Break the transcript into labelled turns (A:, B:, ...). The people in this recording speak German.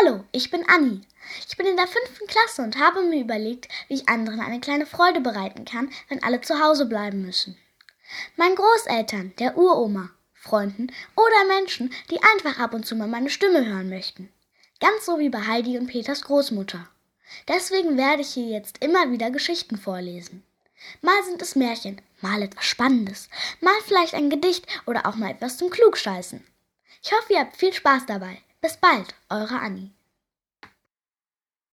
A: Hallo, ich bin Anni. Ich bin in der fünften Klasse und habe mir überlegt, wie ich anderen eine kleine Freude bereiten kann, wenn alle zu Hause bleiben müssen. Meinen Großeltern, der Uroma, Freunden oder Menschen, die einfach ab und zu mal meine Stimme hören möchten. Ganz so wie bei Heidi und Peters Großmutter. Deswegen werde ich hier jetzt immer wieder Geschichten vorlesen. Mal sind es Märchen, mal etwas Spannendes, mal vielleicht ein Gedicht oder auch mal etwas zum Klugscheißen. Ich hoffe, ihr habt viel Spaß dabei. Bis bald, eure Annie.